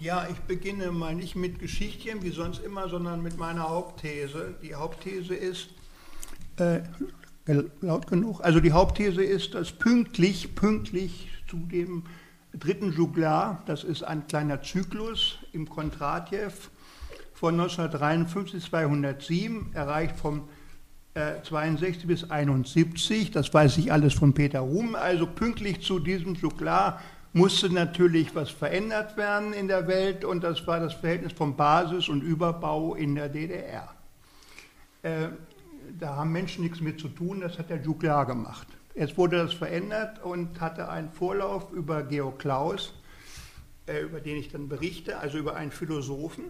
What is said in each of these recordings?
Ja, ich beginne mal nicht mit Geschichtchen wie sonst immer, sondern mit meiner Hauptthese. Die Hauptthese ist, äh, laut genug, also die Hauptthese ist, dass pünktlich, pünktlich zu dem dritten Juglar, das ist ein kleiner Zyklus im Kontratjew von 1953 bis 207, erreicht vom äh, 62 bis 71, das weiß ich alles von Peter Ruhm, also pünktlich zu diesem Juglar musste natürlich was verändert werden in der Welt und das war das Verhältnis von Basis und Überbau in der DDR. Äh, da haben Menschen nichts mit zu tun, das hat der Juglar gemacht. Jetzt wurde das verändert und hatte einen Vorlauf über Georg Klaus, äh, über den ich dann berichte, also über einen Philosophen.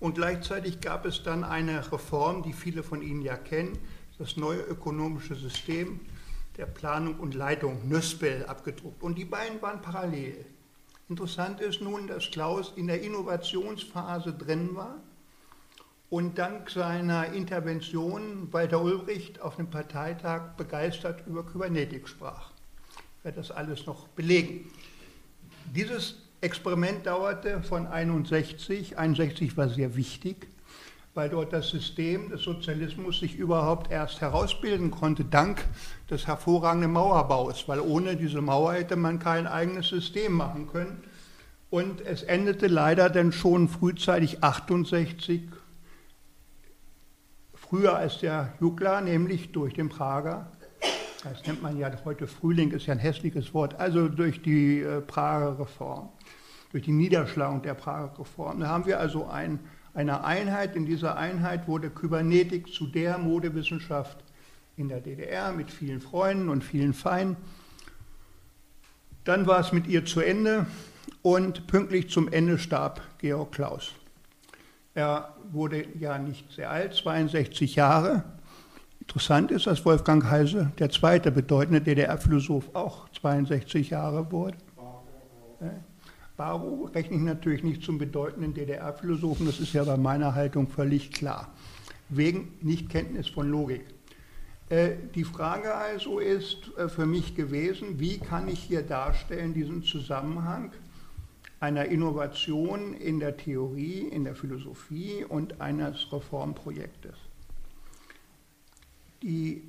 Und gleichzeitig gab es dann eine Reform, die viele von Ihnen ja kennen, das neue ökonomische System der Planung und Leitung, Nöspel, abgedruckt. Und die beiden waren parallel. Interessant ist nun, dass Klaus in der Innovationsphase drin war und dank seiner Intervention Walter Ulbricht auf dem Parteitag begeistert über Kybernetik sprach. Ich werde das alles noch belegen. Dieses Experiment dauerte von 61, 61 war sehr wichtig, weil dort das System des Sozialismus sich überhaupt erst herausbilden konnte, dank des hervorragenden Mauerbaus, weil ohne diese Mauer hätte man kein eigenes System machen können. Und es endete leider dann schon frühzeitig 68 früher als der Juglar, nämlich durch den Prager. Das nennt man ja heute Frühling, ist ja ein hässliches Wort, also durch die äh, Prager Reform, durch die Niederschlagung der Prager Reform. Da haben wir also ein, eine Einheit, in dieser Einheit wurde Kybernetik zu der Modewissenschaft in der DDR mit vielen Freunden und vielen Feinden. Dann war es mit ihr zu Ende und pünktlich zum Ende starb Georg Klaus. Er wurde ja nicht sehr alt, 62 Jahre. Interessant ist, dass Wolfgang Heise, der zweite bedeutende DDR-Philosoph, auch 62 Jahre wurde. Baro rechne ich natürlich nicht zum bedeutenden DDR-Philosophen, das ist ja bei meiner Haltung völlig klar, wegen Nichtkenntnis von Logik. Äh, die Frage also ist äh, für mich gewesen, wie kann ich hier darstellen diesen Zusammenhang einer Innovation in der Theorie, in der Philosophie und eines Reformprojektes. Die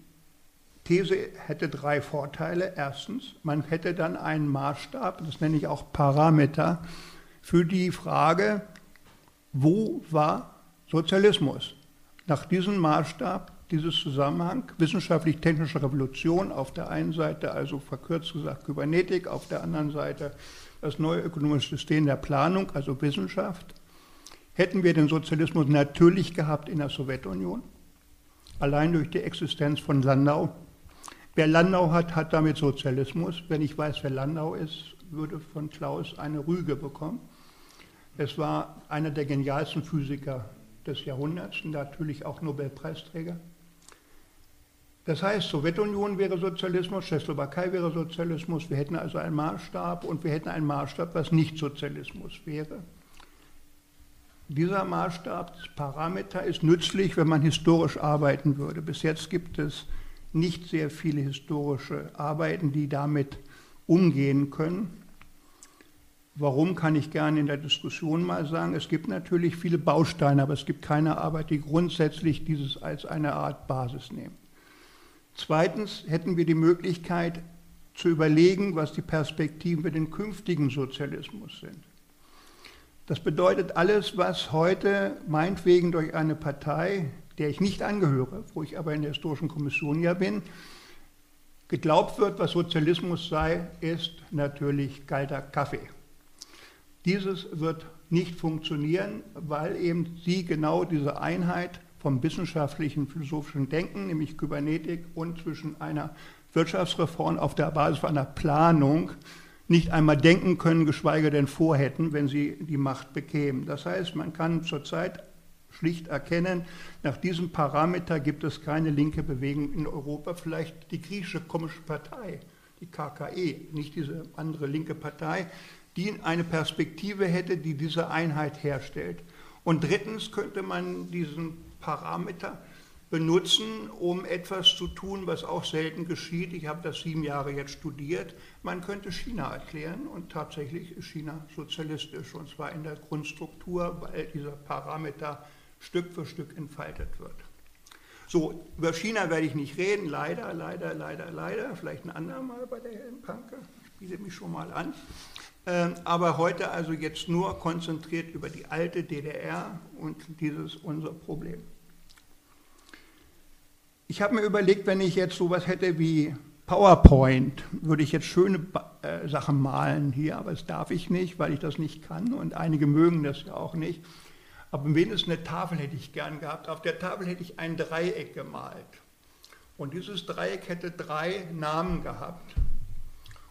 These hätte drei Vorteile. Erstens, man hätte dann einen Maßstab, das nenne ich auch Parameter, für die Frage, wo war Sozialismus? Nach diesem Maßstab, dieses Zusammenhang, wissenschaftlich-technische Revolution auf der einen Seite, also verkürzt gesagt Kybernetik, auf der anderen Seite das neue ökonomische System der Planung, also Wissenschaft, hätten wir den Sozialismus natürlich gehabt in der Sowjetunion, allein durch die Existenz von Landau. Wer Landau hat, hat damit Sozialismus. Wenn ich weiß, wer Landau ist, würde von Klaus eine Rüge bekommen. Es war einer der genialsten Physiker des Jahrhunderts und natürlich auch Nobelpreisträger. Das heißt, Sowjetunion wäre Sozialismus, Tschechoslowakei wäre Sozialismus, wir hätten also einen Maßstab und wir hätten einen Maßstab, was nicht Sozialismus wäre. Dieser Maßstab, das Parameter, ist nützlich, wenn man historisch arbeiten würde. Bis jetzt gibt es nicht sehr viele historische Arbeiten, die damit umgehen können. Warum kann ich gerne in der Diskussion mal sagen. Es gibt natürlich viele Bausteine, aber es gibt keine Arbeit, die grundsätzlich dieses als eine Art Basis nehmen. Zweitens hätten wir die Möglichkeit zu überlegen, was die Perspektiven für den künftigen Sozialismus sind. Das bedeutet alles, was heute meinetwegen durch eine Partei, der ich nicht angehöre, wo ich aber in der historischen Kommission ja bin, geglaubt wird, was Sozialismus sei, ist natürlich kalter Kaffee. Dieses wird nicht funktionieren, weil eben sie genau diese Einheit vom wissenschaftlichen, philosophischen Denken, nämlich Kybernetik, und zwischen einer Wirtschaftsreform auf der Basis einer Planung nicht einmal denken können, geschweige denn vorhätten, wenn sie die Macht bekämen. Das heißt, man kann zurzeit schlicht erkennen, nach diesem Parameter gibt es keine linke Bewegung in Europa, vielleicht die griechische Kommunistische Partei, die KKE, nicht diese andere linke Partei, die eine Perspektive hätte, die diese Einheit herstellt. Und drittens könnte man diesen Parameter benutzen, um etwas zu tun, was auch selten geschieht. Ich habe das sieben Jahre jetzt studiert. Man könnte China erklären und tatsächlich ist China sozialistisch und zwar in der Grundstruktur, weil dieser Parameter Stück für Stück entfaltet wird. So, über China werde ich nicht reden, leider, leider, leider, leider. Vielleicht ein andermal bei der Herrn Panke, biete mich schon mal an. Ähm, aber heute also jetzt nur konzentriert über die alte DDR und dieses unser Problem. Ich habe mir überlegt, wenn ich jetzt sowas hätte wie PowerPoint, würde ich jetzt schöne äh, Sachen malen hier, aber das darf ich nicht, weil ich das nicht kann und einige mögen das ja auch nicht. Aber wenigstens eine Tafel hätte ich gern gehabt. Auf der Tafel hätte ich ein Dreieck gemalt. Und dieses Dreieck hätte drei Namen gehabt.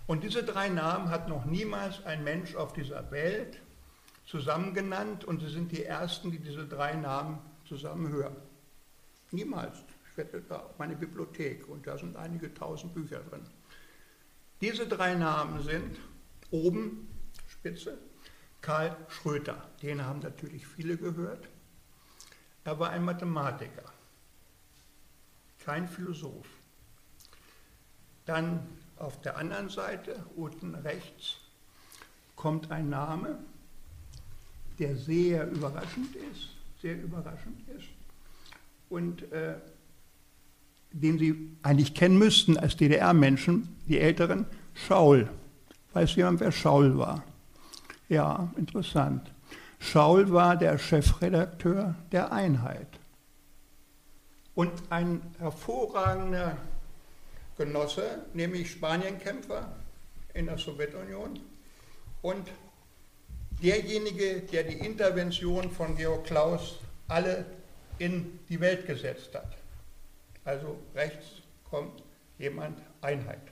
Und diese drei Namen hat noch niemals ein Mensch auf dieser Welt zusammen genannt und sie sind die ersten, die diese drei Namen zusammen hören. Niemals wette da auf meine Bibliothek und da sind einige tausend Bücher drin. Diese drei Namen sind oben, Spitze, Karl Schröter. Den haben natürlich viele gehört. Er war ein Mathematiker, kein Philosoph. Dann auf der anderen Seite, unten rechts, kommt ein Name, der sehr überraschend ist, sehr überraschend ist. Und äh, den Sie eigentlich kennen müssten als DDR-Menschen, die Älteren, Schaul. Weiß jemand, wer Schaul war? Ja, interessant. Schaul war der Chefredakteur der Einheit. Und ein hervorragender Genosse, nämlich Spanienkämpfer in der Sowjetunion und derjenige, der die Intervention von Georg Klaus alle in die Welt gesetzt hat. Also rechts kommt jemand Einheit.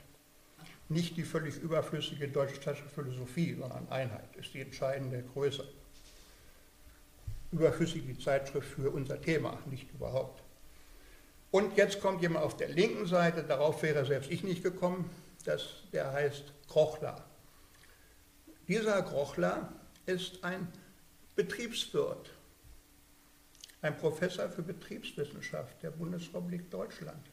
Nicht die völlig überflüssige deutsch-klassische Philosophie, sondern Einheit ist die entscheidende Größe. Überflüssig die Zeitschrift für unser Thema, nicht überhaupt. Und jetzt kommt jemand auf der linken Seite, darauf wäre selbst ich nicht gekommen, das, der heißt Krochler. Dieser Krochler ist ein Betriebswirt ein Professor für Betriebswissenschaft der Bundesrepublik Deutschland.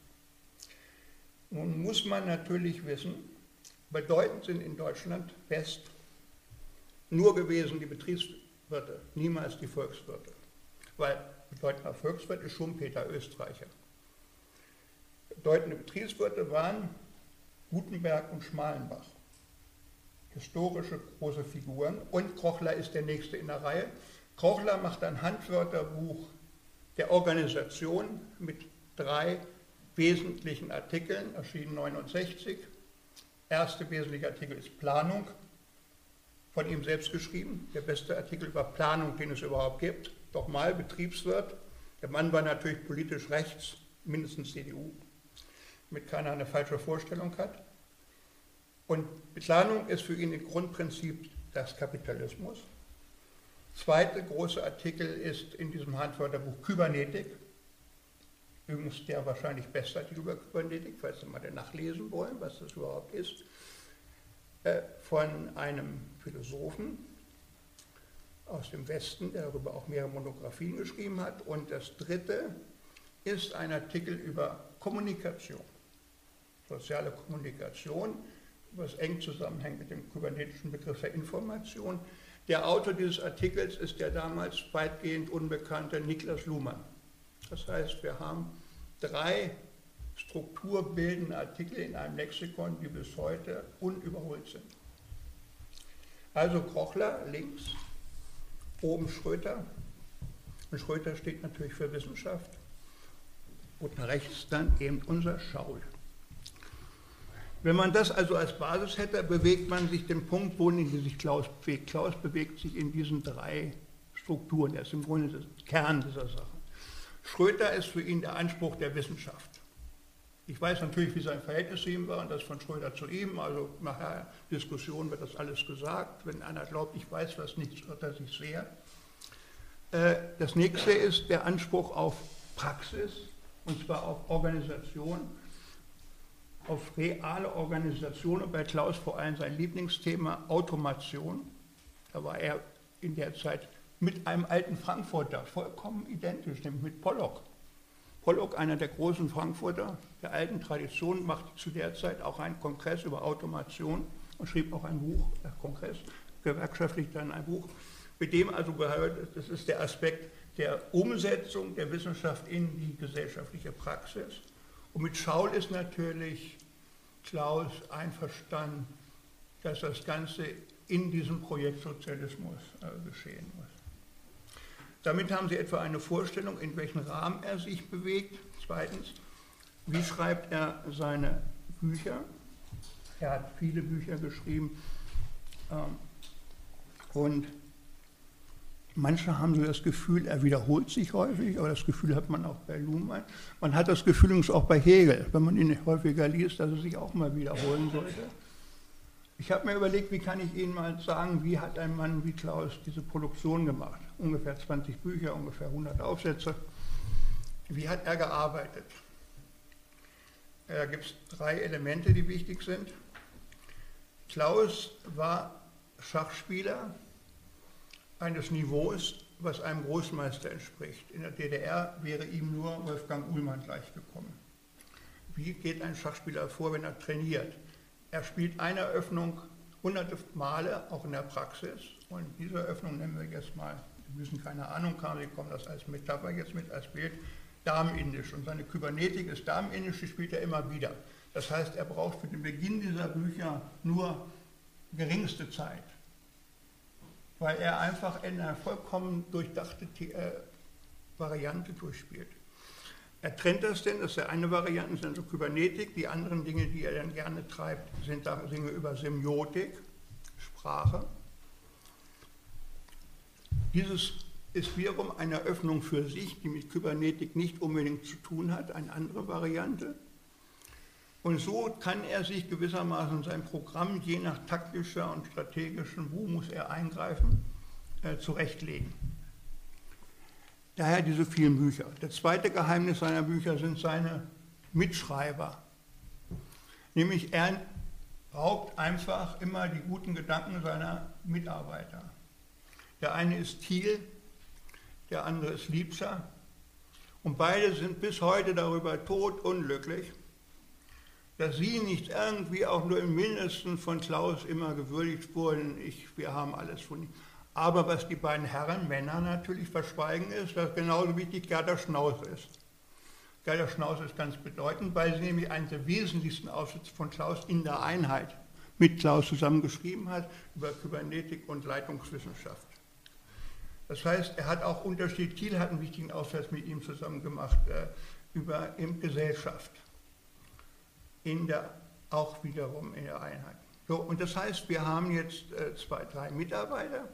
Nun muss man natürlich wissen, bedeutend sind in Deutschland West nur gewesen die Betriebswirte, niemals die Volkswirte. Weil bedeutender Volkswirt ist Schumpeter, Österreicher. Bedeutende Betriebswirte waren Gutenberg und Schmalenbach. Historische große Figuren. Und Krochler ist der nächste in der Reihe. Krochler macht ein Handwörterbuch der Organisation mit drei wesentlichen Artikeln, erschienen 69. Erste wesentliche Artikel ist Planung, von ihm selbst geschrieben, der beste Artikel über Planung, den es überhaupt gibt. Doch mal Betriebswirt. Der Mann war natürlich politisch rechts, mindestens CDU, damit keiner eine falsche Vorstellung hat. Und Planung ist für ihn ein Grundprinzip des Kapitalismus. Zweite große Artikel ist in diesem Handwörterbuch Kybernetik. Übrigens der wahrscheinlich beste Artikel über Kybernetik, falls Sie mal nachlesen wollen, was das überhaupt ist, äh, von einem Philosophen aus dem Westen, der darüber auch mehrere Monographien geschrieben hat. Und das dritte ist ein Artikel über Kommunikation, soziale Kommunikation, was eng zusammenhängt mit dem kybernetischen Begriff der Information. Der Autor dieses Artikels ist der damals weitgehend unbekannte Niklas Luhmann. Das heißt, wir haben drei strukturbildende Artikel in einem Lexikon, die bis heute unüberholt sind. Also Krochler links, oben Schröter. Und Schröter steht natürlich für Wissenschaft. Und rechts dann eben unser Schaul. Wenn man das also als Basis hätte, bewegt man sich den Punkt, wohin sich Klaus bewegt. Klaus bewegt sich in diesen drei Strukturen. Er ist im Grunde der Kern dieser Sache. Schröter ist für ihn der Anspruch der Wissenschaft. Ich weiß natürlich, wie sein Verhältnis zu ihm war und das von Schröder zu ihm. Also nachher Diskussion wird das alles gesagt. Wenn einer glaubt, ich weiß was nicht, irrt er sich sehr. Äh, das nächste ist der Anspruch auf Praxis, und zwar auf Organisation auf reale Organisation und bei Klaus vor allem sein Lieblingsthema Automation. Da war er in der Zeit mit einem alten Frankfurter vollkommen identisch, nämlich mit Pollock. Pollock, einer der großen Frankfurter der alten Tradition, machte zu der Zeit auch einen Kongress über Automation und schrieb auch ein Buch, der Kongress, gewerkschaftlich dann ein Buch, mit dem also gehört, das ist der Aspekt der Umsetzung der Wissenschaft in die gesellschaftliche Praxis. Und mit Schaul ist natürlich Klaus einverstanden, dass das Ganze in diesem Projekt Sozialismus äh, geschehen muss. Damit haben Sie etwa eine Vorstellung, in welchem Rahmen er sich bewegt. Zweitens, wie schreibt er seine Bücher? Er hat viele Bücher geschrieben. Ähm, und Manche haben so das Gefühl, er wiederholt sich häufig, aber das Gefühl hat man auch bei Luhmann. Man hat das Gefühl übrigens auch bei Hegel, wenn man ihn häufiger liest, dass er sich auch mal wiederholen sollte. Ich habe mir überlegt, wie kann ich Ihnen mal sagen, wie hat ein Mann wie Klaus diese Produktion gemacht? Ungefähr 20 Bücher, ungefähr 100 Aufsätze. Wie hat er gearbeitet? Da gibt es drei Elemente, die wichtig sind. Klaus war Schachspieler, eines Niveaus, was einem Großmeister entspricht. In der DDR wäre ihm nur Wolfgang Uhlmann gleichgekommen. Wie geht ein Schachspieler vor, wenn er trainiert? Er spielt eine Eröffnung hunderte Male, auch in der Praxis. Und diese Eröffnung nennen wir jetzt mal, wir müssen keine Ahnung haben, Sie kommen das als Metapher jetzt mit, als Bild, Darmindisch. Und seine Kybernetik ist Darmindisch, die spielt er immer wieder. Das heißt, er braucht für den Beginn dieser Bücher nur geringste Zeit weil er einfach in einer vollkommen durchdachte äh, Variante durchspielt. Er trennt das denn, das ist ja eine Variante, sind so Kybernetik, die anderen Dinge, die er dann gerne treibt, sind da Dinge über Semiotik, Sprache. Dieses ist wiederum eine Öffnung für sich, die mit Kybernetik nicht unbedingt zu tun hat, eine andere Variante. Und so kann er sich gewissermaßen sein Programm je nach taktischer und strategischem, wo muss er eingreifen, äh, zurechtlegen. Daher diese vielen Bücher. Das zweite Geheimnis seiner Bücher sind seine Mitschreiber. Nämlich er braucht einfach immer die guten Gedanken seiner Mitarbeiter. Der eine ist Thiel, der andere ist Liebscher. Und beide sind bis heute darüber todunglücklich, dass Sie nicht irgendwie auch nur im Mindesten von Klaus immer gewürdigt wurden. Ich, wir haben alles von ihm. Aber was die beiden Herren, Männer natürlich verschweigen ist, dass genauso wichtig Gerda Schnauz ist. Gerda Schnauz ist ganz bedeutend, weil sie nämlich einen der wesentlichsten Aufsätze von Klaus in der Einheit mit Klaus zusammengeschrieben hat über Kybernetik und Leitungswissenschaft. Das heißt, er hat auch Unterschied, Thiel hat einen wichtigen Aufsatz mit ihm zusammen gemacht äh, über Gesellschaft in der, auch wiederum in der Einheit. So, und das heißt, wir haben jetzt äh, zwei, drei Mitarbeiter,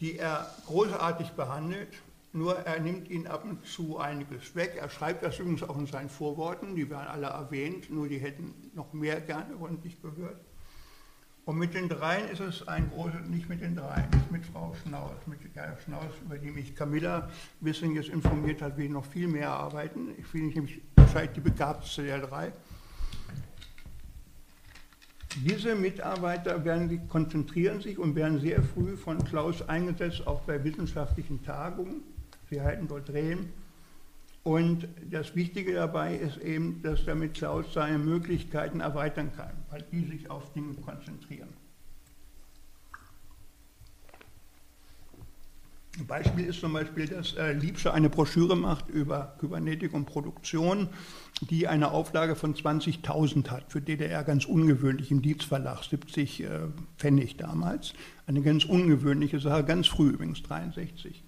die er großartig behandelt, nur er nimmt ihnen ab und zu einiges weg. Er schreibt das übrigens auch in seinen Vorworten, die werden alle erwähnt, nur die hätten noch mehr gerne von gehört. Und mit den dreien ist es ein großes, nicht mit den dreien, mit Frau Schnauz, mit Gerda Schnauz, über die mich Camilla Wissing jetzt informiert hat, will noch viel mehr arbeiten. Ich finde nämlich wahrscheinlich die begabteste der drei. Diese Mitarbeiter werden, konzentrieren sich und werden sehr früh von Klaus eingesetzt, auch bei wissenschaftlichen Tagungen. Sie halten dort Reden. Und das Wichtige dabei ist eben, dass damit Klaus seine Möglichkeiten erweitern kann, weil die sich auf Dinge konzentrieren. Ein Beispiel ist zum Beispiel, dass äh, Liebscher eine Broschüre macht über Kybernetik und Produktion, die eine Auflage von 20.000 hat. Für DDR ganz ungewöhnlich im Dietz Verlag, 70 äh, Pfennig damals. Eine ganz ungewöhnliche Sache, ganz früh übrigens, 63.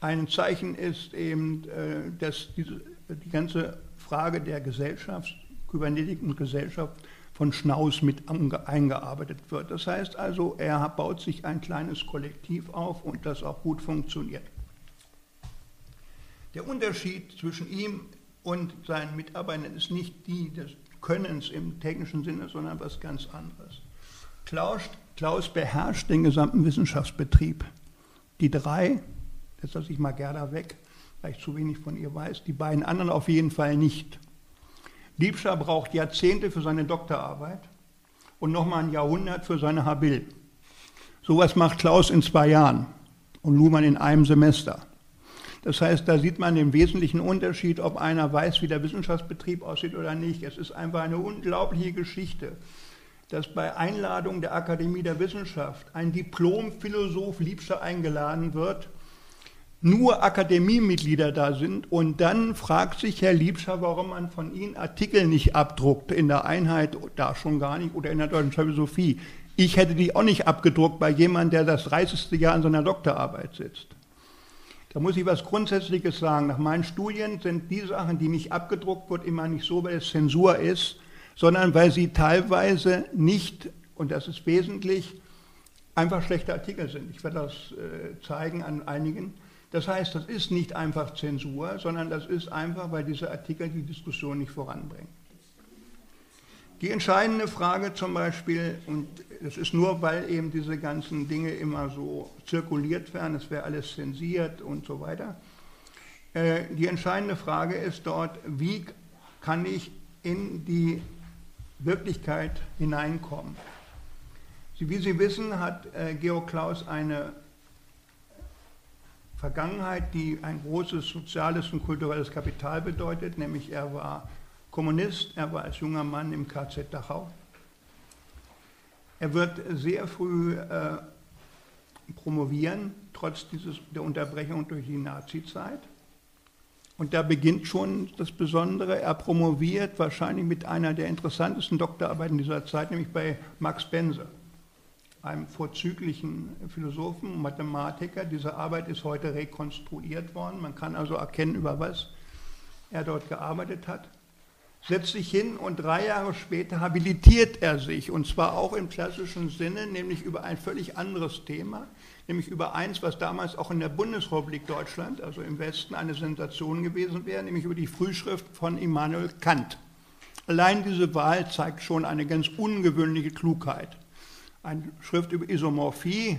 Ein Zeichen ist eben, äh, dass diese, die ganze Frage der Gesellschaft, Kybernetik und Gesellschaft, von Schnaus mit eingearbeitet wird. Das heißt also, er baut sich ein kleines Kollektiv auf und das auch gut funktioniert. Der Unterschied zwischen ihm und seinen Mitarbeitern ist nicht die des Könnens im technischen Sinne, sondern was ganz anderes. Klaus, Klaus beherrscht den gesamten Wissenschaftsbetrieb. Die drei, jetzt lasse ich mal Gerda weg, weil ich zu wenig von ihr weiß, die beiden anderen auf jeden Fall nicht. Liebscher braucht Jahrzehnte für seine Doktorarbeit und nochmal ein Jahrhundert für seine Habil. Sowas macht Klaus in zwei Jahren und Luhmann in einem Semester. Das heißt, da sieht man den wesentlichen Unterschied, ob einer weiß, wie der Wissenschaftsbetrieb aussieht oder nicht. Es ist einfach eine unglaubliche Geschichte, dass bei Einladung der Akademie der Wissenschaft ein Diplom-Philosoph Liebscher eingeladen wird, nur Akademiemitglieder da sind und dann fragt sich Herr Liebscher, warum man von Ihnen Artikel nicht abdruckt in der Einheit, da schon gar nicht, oder in der deutschen Philosophie. Ich hätte die auch nicht abgedruckt bei jemandem, der das 30. Jahr an seiner Doktorarbeit sitzt. Da muss ich was Grundsätzliches sagen. Nach meinen Studien sind die Sachen, die nicht abgedruckt wird, immer nicht so, weil es Zensur ist, sondern weil sie teilweise nicht, und das ist wesentlich, einfach schlechte Artikel sind. Ich werde das äh, zeigen an einigen. Das heißt, das ist nicht einfach Zensur, sondern das ist einfach, weil diese Artikel die Diskussion nicht voranbringen. Die entscheidende Frage zum Beispiel, und es ist nur, weil eben diese ganzen Dinge immer so zirkuliert werden, es wäre alles zensiert und so weiter. Äh, die entscheidende Frage ist dort, wie kann ich in die Wirklichkeit hineinkommen? Wie Sie wissen, hat äh, Georg Klaus eine Vergangenheit, die ein großes soziales und kulturelles Kapital bedeutet, nämlich er war Kommunist, er war als junger Mann im KZ Dachau. Er wird sehr früh äh, promovieren, trotz dieses, der Unterbrechung durch die Nazizeit. Und da beginnt schon das Besondere. Er promoviert wahrscheinlich mit einer der interessantesten Doktorarbeiten dieser Zeit, nämlich bei Max Bense einem vorzüglichen Philosophen, und Mathematiker. Diese Arbeit ist heute rekonstruiert worden. Man kann also erkennen, über was er dort gearbeitet hat. Setzt sich hin und drei Jahre später habilitiert er sich, und zwar auch im klassischen Sinne, nämlich über ein völlig anderes Thema, nämlich über eins, was damals auch in der Bundesrepublik Deutschland, also im Westen, eine Sensation gewesen wäre, nämlich über die Frühschrift von Immanuel Kant. Allein diese Wahl zeigt schon eine ganz ungewöhnliche Klugheit eine Schrift über Isomorphie,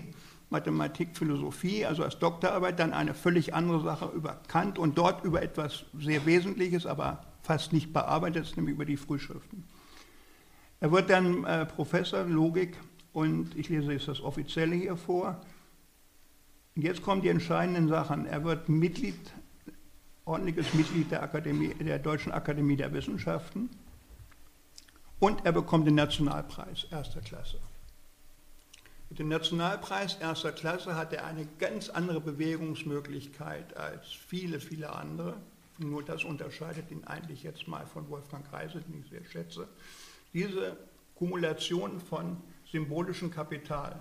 Mathematik, Philosophie, also als Doktorarbeit, dann eine völlig andere Sache über Kant und dort über etwas sehr Wesentliches, aber fast nicht bearbeitet, nämlich über die Frühschriften. Er wird dann äh, Professor Logik und ich lese jetzt das Offizielle hier vor. Und jetzt kommen die entscheidenden Sachen. Er wird Mitglied, ordentliches Mitglied der, Akademie, der Deutschen Akademie der Wissenschaften und er bekommt den Nationalpreis erster Klasse. Mit dem Nationalpreis erster Klasse hat er eine ganz andere Bewegungsmöglichkeit als viele, viele andere. Nur das unterscheidet ihn eigentlich jetzt mal von Wolfgang Reise, den ich sehr schätze. Diese Kumulation von symbolischem Kapital,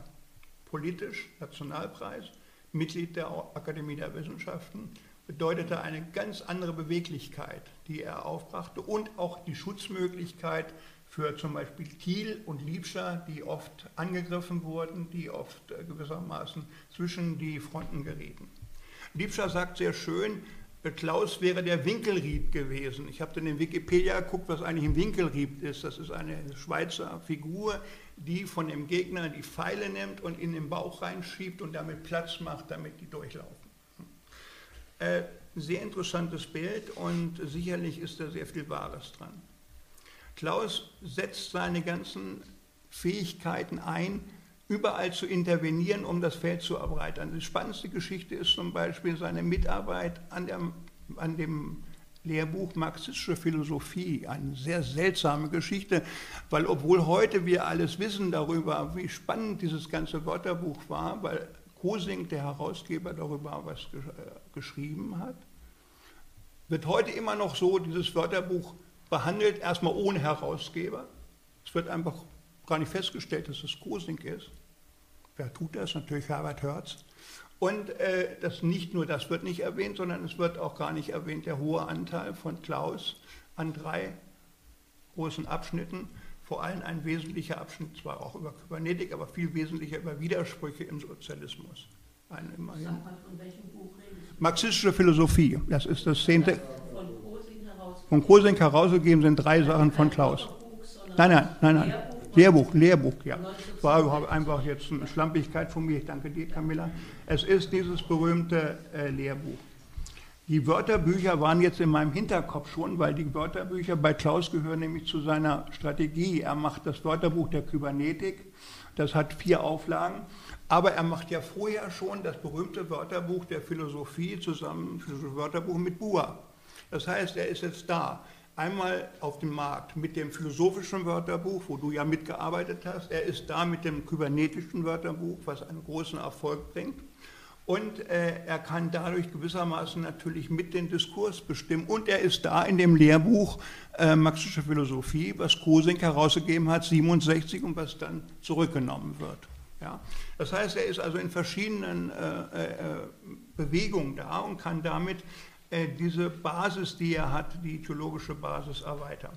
politisch, Nationalpreis, Mitglied der Akademie der Wissenschaften, bedeutete eine ganz andere Beweglichkeit, die er aufbrachte und auch die Schutzmöglichkeit für zum Beispiel Thiel und Liebscher, die oft angegriffen wurden, die oft äh, gewissermaßen zwischen die Fronten gerieten. Liebscher sagt sehr schön, äh, Klaus wäre der Winkelried gewesen. Ich habe dann in Wikipedia geguckt, was eigentlich ein Winkelried ist. Das ist eine Schweizer Figur, die von dem Gegner die Pfeile nimmt und in den Bauch reinschiebt und damit Platz macht, damit die durchlaufen. Äh, sehr interessantes Bild und sicherlich ist da sehr viel Wahres dran. Klaus setzt seine ganzen Fähigkeiten ein, überall zu intervenieren, um das Feld zu erweitern. Die spannendste Geschichte ist zum Beispiel seine Mitarbeit an, der, an dem Lehrbuch Marxistische Philosophie. Eine sehr seltsame Geschichte, weil obwohl heute wir alles wissen darüber, wie spannend dieses ganze Wörterbuch war, weil Kosing, der Herausgeber, darüber was äh, geschrieben hat, wird heute immer noch so dieses Wörterbuch behandelt, erstmal ohne Herausgeber. Es wird einfach gar nicht festgestellt, dass es Kosing ist. Wer tut das? Natürlich Herbert Hertz. Und äh, das nicht nur das wird nicht erwähnt, sondern es wird auch gar nicht erwähnt, der hohe Anteil von Klaus an drei großen Abschnitten, vor allem ein wesentlicher Abschnitt, zwar auch über Kybernetik, aber viel wesentlicher über Widersprüche im Sozialismus. Ein, immerhin. Marxistische Philosophie, das ist das zehnte von Kosenk herausgegeben sind drei Sachen von Klaus. Nein, nein, nein, nein. Lehrbuch, Lehrbuch, ja. War einfach jetzt eine Schlampigkeit von mir. Ich danke dir, Camilla. Es ist dieses berühmte äh, Lehrbuch. Die Wörterbücher waren jetzt in meinem Hinterkopf schon, weil die Wörterbücher bei Klaus gehören nämlich zu seiner Strategie. Er macht das Wörterbuch der Kybernetik, das hat vier Auflagen, aber er macht ja vorher schon das berühmte Wörterbuch der Philosophie zusammen, Wörterbuch mit Bua. Das heißt, er ist jetzt da. Einmal auf dem Markt mit dem philosophischen Wörterbuch, wo du ja mitgearbeitet hast. Er ist da mit dem kybernetischen Wörterbuch, was einen großen Erfolg bringt. Und äh, er kann dadurch gewissermaßen natürlich mit den Diskurs bestimmen. Und er ist da in dem Lehrbuch äh, Marxische Philosophie, was Kosink herausgegeben hat, 67 und was dann zurückgenommen wird. Ja? Das heißt, er ist also in verschiedenen äh, äh Bewegungen da und kann damit äh, diese Basis, die er hat, die theologische Basis erweitern.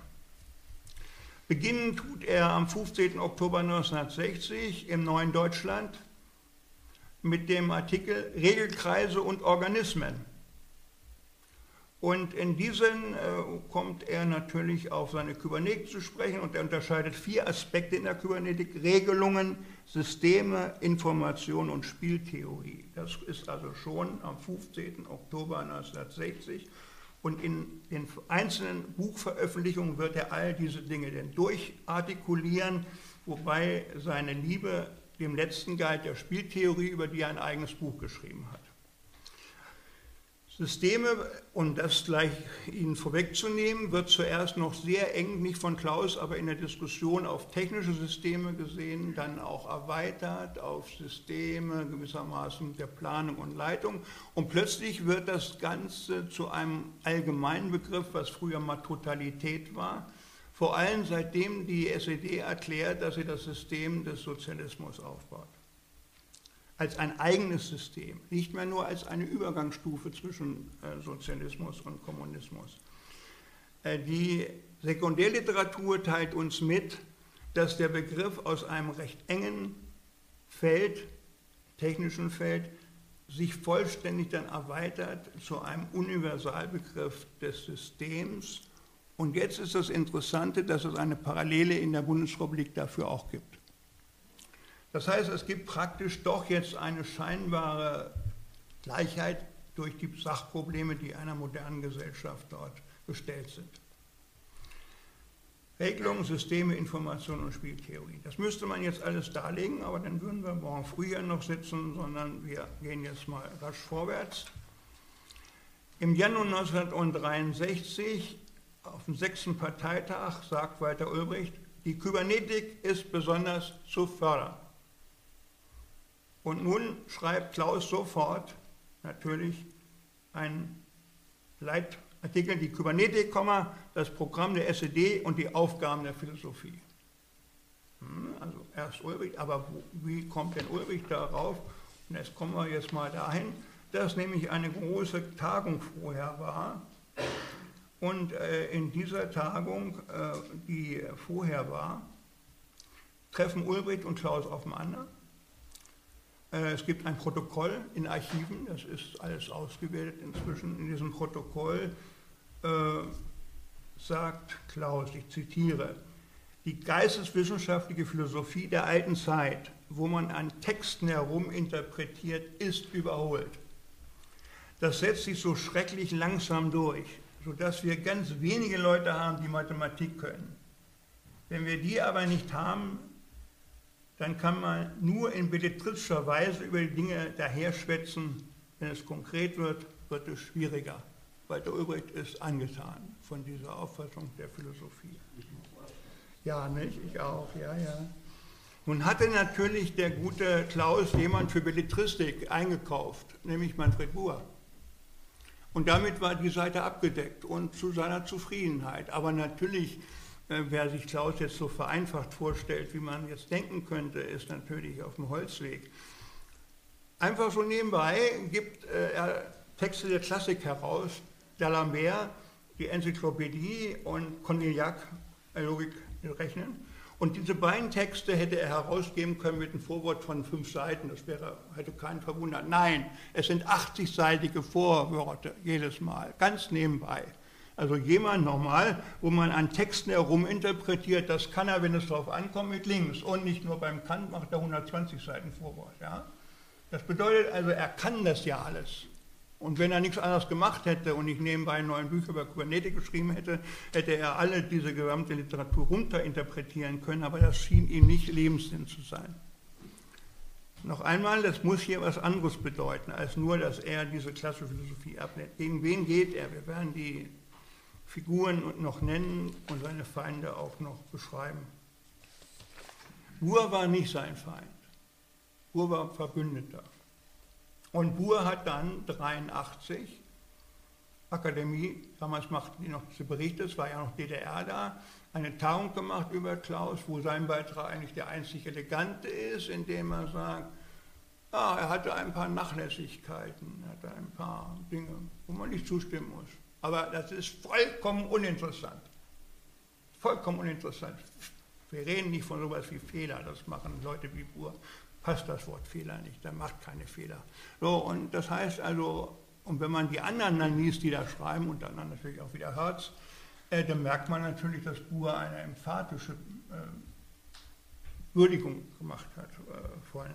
Beginnen tut er am 15. Oktober 1960 im Neuen Deutschland mit dem Artikel Regelkreise und Organismen. Und in diesen äh, kommt er natürlich auf seine Kybernetik zu sprechen und er unterscheidet vier Aspekte in der Kybernetik, Regelungen, Systeme, Information und Spieltheorie. Das ist also schon am 15. Oktober 1960 und in den einzelnen Buchveröffentlichungen wird er all diese Dinge denn durchartikulieren, wobei seine Liebe dem letzten galt der Spieltheorie, über die er ein eigenes Buch geschrieben hat. Systeme, um das gleich Ihnen vorwegzunehmen, wird zuerst noch sehr eng, nicht von Klaus, aber in der Diskussion auf technische Systeme gesehen, dann auch erweitert auf Systeme gewissermaßen der Planung und Leitung. Und plötzlich wird das Ganze zu einem allgemeinen Begriff, was früher mal Totalität war, vor allem seitdem die SED erklärt, dass sie das System des Sozialismus aufbaut als ein eigenes System, nicht mehr nur als eine Übergangsstufe zwischen äh, Sozialismus und Kommunismus. Äh, die Sekundärliteratur teilt uns mit, dass der Begriff aus einem recht engen Feld, technischen Feld, sich vollständig dann erweitert zu einem Universalbegriff des Systems. Und jetzt ist das Interessante, dass es eine Parallele in der Bundesrepublik dafür auch gibt. Das heißt, es gibt praktisch doch jetzt eine scheinbare Gleichheit durch die Sachprobleme, die einer modernen Gesellschaft dort gestellt sind. Regelungen, Systeme, Information und Spieltheorie. Das müsste man jetzt alles darlegen, aber dann würden wir morgen früh hier noch sitzen, sondern wir gehen jetzt mal rasch vorwärts. Im Januar 1963, auf dem sechsten Parteitag, sagt Walter Ulbricht, die Kybernetik ist besonders zu fördern. Und nun schreibt Klaus sofort natürlich einen Leitartikel, die Kybernetik, das Programm der SED und die Aufgaben der Philosophie. Hm, also erst Ulrich, aber wie kommt denn Ulrich darauf? Und jetzt kommen wir jetzt mal dahin, dass nämlich eine große Tagung vorher war. Und äh, in dieser Tagung, äh, die vorher war, treffen Ulbricht und Klaus aufeinander es gibt ein Protokoll in Archiven, das ist alles ausgewertet inzwischen. In diesem Protokoll äh, sagt Klaus, ich zitiere, die geisteswissenschaftliche Philosophie der alten Zeit, wo man an Texten heruminterpretiert, ist überholt. Das setzt sich so schrecklich langsam durch, sodass wir ganz wenige Leute haben, die Mathematik können. Wenn wir die aber nicht haben, dann kann man nur in belletristischer Weise über die Dinge daherschwätzen. Wenn es konkret wird, wird es schwieriger. Walter Ulbricht ist angetan von dieser Auffassung der Philosophie. Ja, nicht? Ich auch, ja, ja. Nun hatte natürlich der gute Klaus jemand für Belletristik eingekauft, nämlich Manfred Buhr. Und damit war die Seite abgedeckt und zu seiner Zufriedenheit. Aber natürlich wer sich Klaus jetzt so vereinfacht vorstellt, wie man jetzt denken könnte, ist natürlich auf dem Holzweg. Einfach so nebenbei gibt äh, er Texte der Klassik heraus, D'Alembert, die Enzyklopädie und Condillac, Logik rechnen. Und diese beiden Texte hätte er herausgeben können mit einem Vorwort von fünf Seiten, das wäre, hätte keinen verwundert. Nein, es sind 80-seitige Vorworte jedes Mal, ganz nebenbei. Also jemand nochmal, wo man an Texten heruminterpretiert, das kann er, wenn es darauf ankommt, mit links. Und nicht nur beim Kant macht er 120 Seiten Vorwort. Ja? Das bedeutet also, er kann das ja alles. Und wenn er nichts anderes gemacht hätte und ich nebenbei neuen Bücher über Kybernetik geschrieben hätte, hätte er alle diese gesamte Literatur runterinterpretieren können, aber das schien ihm nicht Lebenssinn zu sein. Noch einmal, das muss hier was anderes bedeuten, als nur, dass er diese klassische Philosophie ablehnt. Gegen wen geht er? Wir werden die Figuren noch nennen und seine Feinde auch noch beschreiben. Bur war nicht sein Feind. Bur war Verbündeter. Und Bur hat dann 83 Akademie, damals machten die noch diese Berichte, es war ja noch DDR da, eine Tagung gemacht über Klaus, wo sein Beitrag eigentlich der einzig elegante ist, indem er sagt, ah, er hatte ein paar Nachlässigkeiten, er hatte ein paar Dinge, wo man nicht zustimmen muss. Aber das ist vollkommen uninteressant. Vollkommen uninteressant. Wir reden nicht von sowas wie Fehler, das machen Leute wie Buhr. Passt das Wort Fehler nicht, der macht keine Fehler. So, und das heißt also, und wenn man die anderen dann liest, die da schreiben, und dann natürlich auch wieder Herz, äh, dann merkt man natürlich, dass Buhr eine emphatische äh, Würdigung gemacht hat äh, von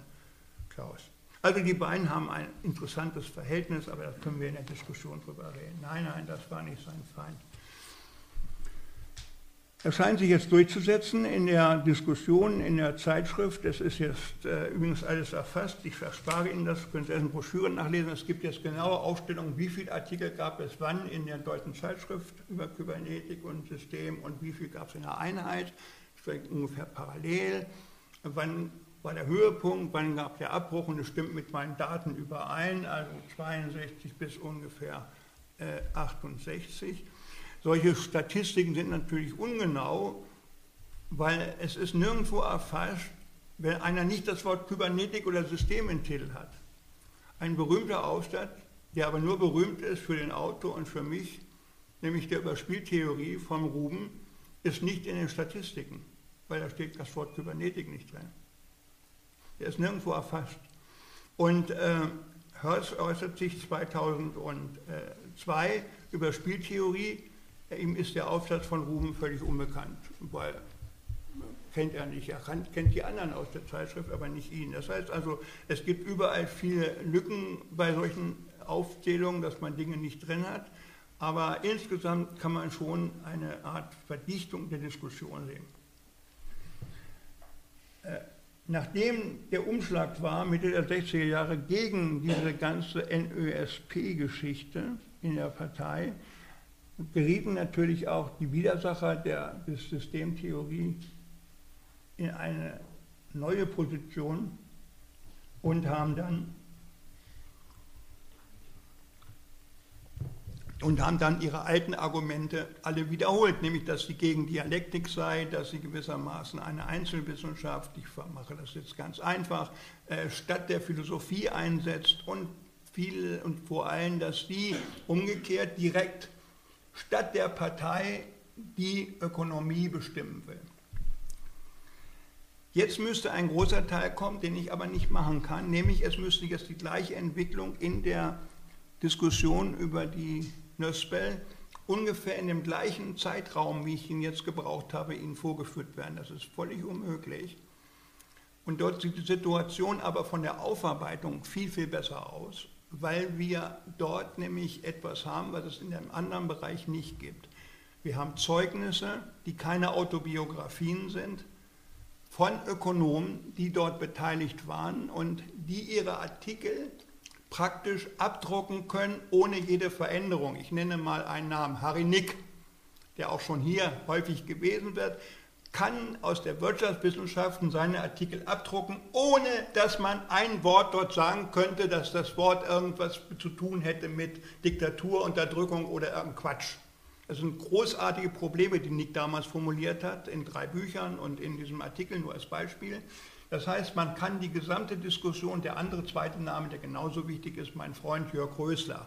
Klaus. Also die beiden haben ein interessantes Verhältnis, aber da können wir in der Diskussion drüber reden. Nein, nein, das war nicht sein Feind. Er scheint sich jetzt durchzusetzen in der Diskussion, in der Zeitschrift. Es ist jetzt äh, übrigens alles erfasst. Ich verspare Ihnen das, können Sie in Broschüren nachlesen. Es gibt jetzt genaue Aufstellungen, wie viele Artikel gab es wann in der deutschen Zeitschrift über Kybernetik und System und wie viel gab es in der Einheit. Das ungefähr parallel. Wann war der Höhepunkt, wann gab der Abbruch und es stimmt mit meinen Daten überein, also 62 bis ungefähr äh, 68. Solche Statistiken sind natürlich ungenau, weil es ist nirgendwo erfasst, wenn einer nicht das Wort Kybernetik oder System im Titel hat. Ein berühmter Aufsatz, der aber nur berühmt ist für den Autor und für mich, nämlich der Überspieltheorie von Ruben, ist nicht in den Statistiken, weil da steht das Wort Kybernetik nicht drin. Der ist nirgendwo erfasst. Und äh, Hertz äußert sich 2002 über Spieltheorie. Ihm ist der Aufsatz von Ruben völlig unbekannt, weil kennt er nicht. Er kennt die anderen aus der Zeitschrift, aber nicht ihn. Das heißt also, es gibt überall viele Lücken bei solchen Aufzählungen, dass man Dinge nicht drin hat. Aber insgesamt kann man schon eine Art Verdichtung der Diskussion sehen. Äh, Nachdem der Umschlag war, Mitte der 60er Jahre, gegen diese ganze NÖSP-Geschichte in der Partei, gerieten natürlich auch die Widersacher der, Systemtheorie in eine neue Position und haben dann und haben dann ihre alten Argumente alle wiederholt, nämlich dass sie gegen Dialektik sei, dass sie gewissermaßen eine Einzelwissenschaft, ich mache das jetzt ganz einfach, äh, statt der Philosophie einsetzt und viel und vor allem, dass sie umgekehrt direkt statt der Partei die Ökonomie bestimmen will. Jetzt müsste ein großer Teil kommen, den ich aber nicht machen kann, nämlich es müsste jetzt die gleiche Entwicklung in der Diskussion über die Nöspel ungefähr in dem gleichen Zeitraum, wie ich ihn jetzt gebraucht habe, Ihnen vorgeführt werden. Das ist völlig unmöglich. Und dort sieht die Situation aber von der Aufarbeitung viel, viel besser aus, weil wir dort nämlich etwas haben, was es in einem anderen Bereich nicht gibt. Wir haben Zeugnisse, die keine Autobiografien sind, von Ökonomen, die dort beteiligt waren und die ihre Artikel praktisch abdrucken können ohne jede Veränderung. Ich nenne mal einen Namen, Harry Nick, der auch schon hier häufig gewesen wird, kann aus der Wirtschaftswissenschaften seine Artikel abdrucken, ohne dass man ein Wort dort sagen könnte, dass das Wort irgendwas zu tun hätte mit Diktatur, Unterdrückung oder irgendeinem Quatsch. Das sind großartige Probleme, die Nick damals formuliert hat, in drei Büchern und in diesem Artikel nur als Beispiel. Das heißt, man kann die gesamte Diskussion, der andere zweite Name, der genauso wichtig ist, mein Freund Jörg Rösler.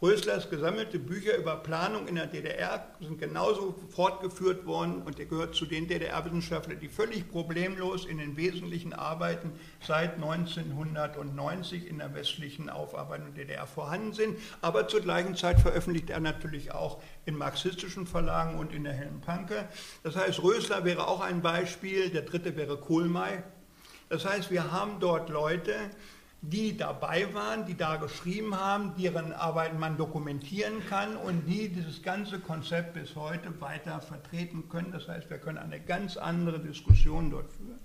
Röslers gesammelte Bücher über Planung in der DDR sind genauso fortgeführt worden und er gehört zu den DDR-Wissenschaftlern, die völlig problemlos in den wesentlichen Arbeiten seit 1990 in der westlichen Aufarbeitung der DDR vorhanden sind. Aber zur gleichen Zeit veröffentlicht er natürlich auch in marxistischen Verlagen und in der Hellen Panke. Das heißt, Rösler wäre auch ein Beispiel, der dritte wäre Kohlmeier, das heißt, wir haben dort Leute, die dabei waren, die da geschrieben haben, deren Arbeiten man dokumentieren kann und die dieses ganze Konzept bis heute weiter vertreten können. Das heißt, wir können eine ganz andere Diskussion dort führen,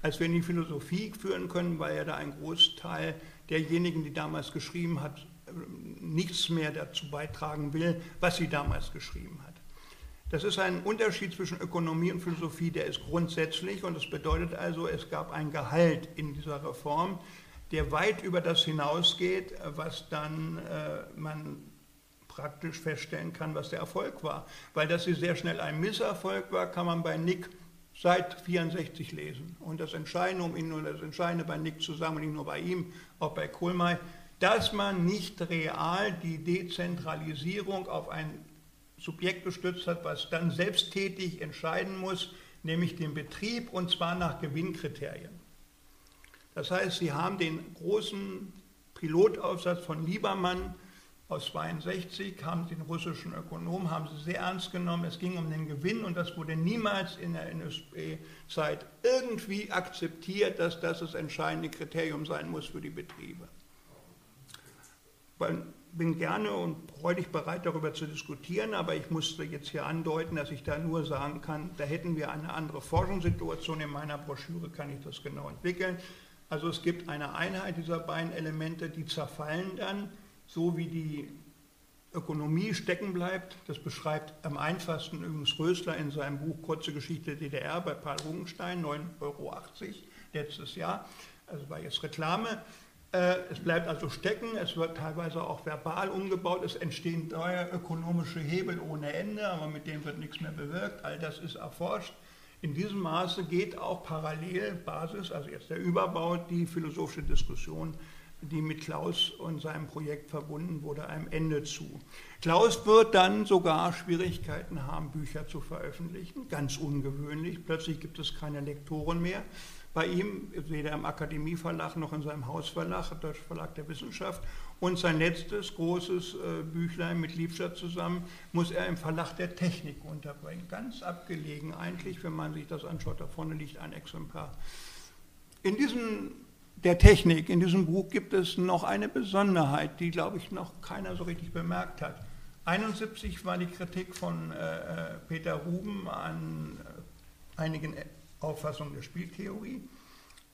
als wir in die Philosophie führen können, weil ja da ein Großteil derjenigen, die damals geschrieben hat, nichts mehr dazu beitragen will, was sie damals geschrieben hat. Das ist ein Unterschied zwischen Ökonomie und Philosophie, der ist grundsätzlich und das bedeutet also, es gab ein Gehalt in dieser Reform, der weit über das hinausgeht, was dann äh, man praktisch feststellen kann, was der Erfolg war. Weil dass sie sehr schnell ein Misserfolg war, kann man bei Nick seit 64 lesen. Und das Entscheidende um ihn und das Entscheidende bei Nick zusammen, nicht nur bei ihm, auch bei Kohlmeier, dass man nicht real die Dezentralisierung auf ein Subjekt gestützt hat, was dann selbsttätig entscheiden muss, nämlich den Betrieb und zwar nach Gewinnkriterien. Das heißt, Sie haben den großen Pilotaufsatz von Liebermann aus 62, haben den russischen Ökonom, haben Sie sehr ernst genommen. Es ging um den Gewinn und das wurde niemals in der NSB-Zeit irgendwie akzeptiert, dass das das entscheidende Kriterium sein muss für die Betriebe. Ich bin gerne und freudig bereit, darüber zu diskutieren, aber ich musste jetzt hier andeuten, dass ich da nur sagen kann, da hätten wir eine andere Forschungssituation. In meiner Broschüre kann ich das genau entwickeln. Also es gibt eine Einheit dieser beiden Elemente, die zerfallen dann, so wie die Ökonomie stecken bleibt. Das beschreibt am einfachsten übrigens Rösler in seinem Buch Kurze Geschichte DDR bei Paul Rugenstein, 9,80 Euro letztes Jahr. Also war jetzt Reklame. Äh, es bleibt also stecken, es wird teilweise auch verbal umgebaut, es entstehen neue ökonomische Hebel ohne Ende, aber mit denen wird nichts mehr bewirkt. All das ist erforscht. In diesem Maße geht auch parallel Basis, also jetzt der Überbau, die philosophische Diskussion, die mit Klaus und seinem Projekt verbunden wurde, einem Ende zu. Klaus wird dann sogar Schwierigkeiten haben, Bücher zu veröffentlichen, ganz ungewöhnlich. Plötzlich gibt es keine Lektoren mehr bei ihm, weder im Akademieverlag noch in seinem Hausverlag, Deutscher Verlag der Wissenschaft. Und sein letztes großes äh, Büchlein mit Liebscher zusammen muss er im Verlag der Technik unterbringen. Ganz abgelegen eigentlich, wenn man sich das anschaut. Da vorne liegt ein Exemplar. In diesem der Technik, in diesem Buch gibt es noch eine Besonderheit, die, glaube ich, noch keiner so richtig bemerkt hat. 1971 war die Kritik von äh, äh, Peter Ruben an äh, einigen Auffassung der Spieltheorie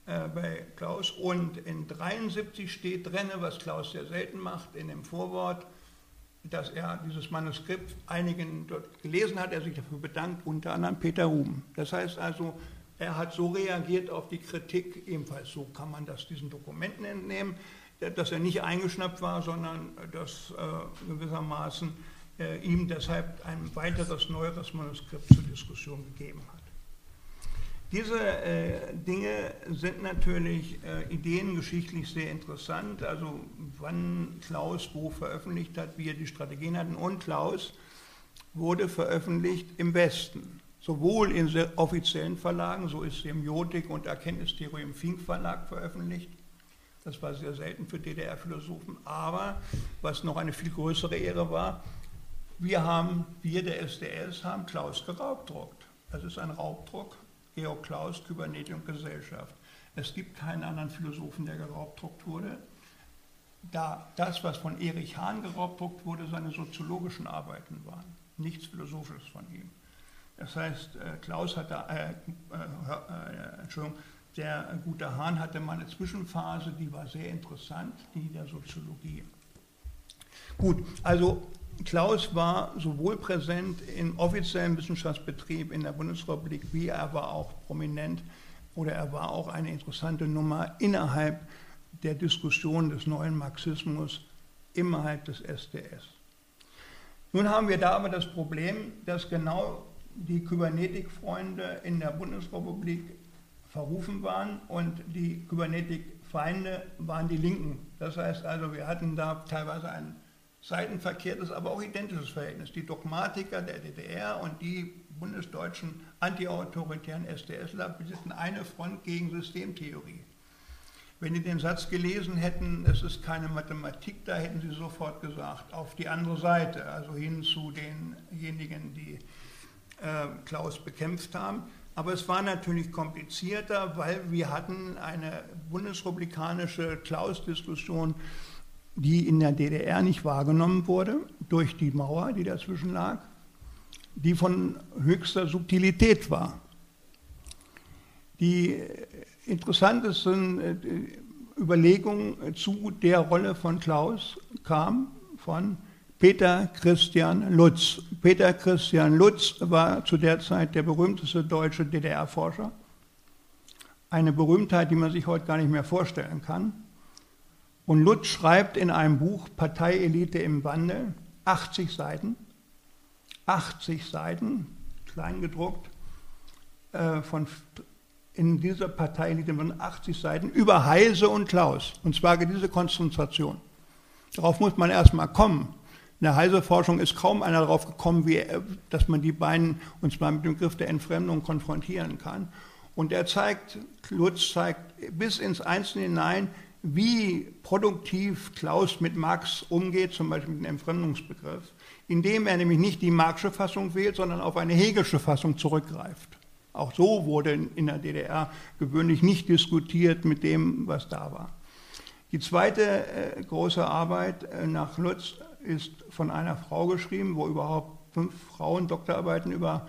äh, bei Klaus. Und in 73 steht drin, was Klaus sehr selten macht, in dem Vorwort, dass er dieses Manuskript einigen dort gelesen hat, er sich dafür bedankt, unter anderem Peter Ruben. Das heißt also, er hat so reagiert auf die Kritik, ebenfalls so kann man das diesen Dokumenten entnehmen, dass er nicht eingeschnappt war, sondern dass äh, gewissermaßen äh, ihm deshalb ein weiteres, neueres Manuskript zur Diskussion gegeben hat. Diese äh, Dinge sind natürlich äh, ideengeschichtlich sehr interessant. Also wann Klaus wo veröffentlicht hat, wie er die Strategien hatten. Und Klaus wurde veröffentlicht im Westen. Sowohl in offiziellen Verlagen, so ist Semiotik und Erkenntnistheorie im Fink Verlag veröffentlicht. Das war sehr selten für DDR-Philosophen. Aber was noch eine viel größere Ehre war, wir haben, wir der SDS haben Klaus geraubdruckt. Das ist ein Raubdruck Georg Klaus, Kybernetik und Gesellschaft. Es gibt keinen anderen Philosophen, der geraubdruckt wurde. Da das, was von Erich Hahn geraubdruckt wurde, seine soziologischen Arbeiten waren, nichts Philosophisches von ihm. Das heißt, äh, Klaus hatte, äh, äh, Entschuldigung, der gute Hahn hatte mal eine Zwischenphase, die war sehr interessant, die der Soziologie. Gut, also Klaus war sowohl präsent im offiziellen Wissenschaftsbetrieb in der Bundesrepublik, wie er war auch prominent oder er war auch eine interessante Nummer innerhalb der Diskussion des neuen Marxismus innerhalb des SDS. Nun haben wir da aber das Problem, dass genau die Kybernetikfreunde in der Bundesrepublik verrufen waren und die Kybernetikfeinde waren die Linken. Das heißt also, wir hatten da teilweise einen seitenverkehrtes, aber auch identisches Verhältnis. Die Dogmatiker der DDR und die bundesdeutschen antiautoritären SDSler besitzen eine Front gegen Systemtheorie. Wenn Sie den Satz gelesen hätten, es ist keine Mathematik, da hätten Sie sofort gesagt, auf die andere Seite, also hin zu denjenigen, die äh, Klaus bekämpft haben. Aber es war natürlich komplizierter, weil wir hatten eine bundesrepublikanische Klaus-Diskussion, die in der DDR nicht wahrgenommen wurde durch die Mauer, die dazwischen lag, die von höchster Subtilität war. Die interessantesten äh, Überlegungen zu der Rolle von Klaus kamen von Peter Christian Lutz. Peter Christian Lutz war zu der Zeit der berühmteste deutsche DDR-Forscher. Eine Berühmtheit, die man sich heute gar nicht mehr vorstellen kann. Und Lutz schreibt in einem Buch Parteielite im Wandel 80 Seiten, 80 Seiten, klein gedruckt, äh, von, in dieser Parteielite von 80 Seiten über Heise und Klaus. Und zwar diese Konzentration. Darauf muss man erstmal kommen. In der Heise-Forschung ist kaum einer darauf gekommen, wie, dass man die beiden, und zwar mit dem Griff der Entfremdung, konfrontieren kann. Und er zeigt, Lutz zeigt bis ins Einzelne hinein, wie produktiv Klaus mit Marx umgeht, zum Beispiel mit dem Entfremdungsbegriff, indem er nämlich nicht die Marxische Fassung wählt, sondern auf eine Hegelsche Fassung zurückgreift. Auch so wurde in der DDR gewöhnlich nicht diskutiert mit dem, was da war. Die zweite äh, große Arbeit äh, nach Lutz ist von einer Frau geschrieben, wo überhaupt fünf Frauen Doktorarbeiten über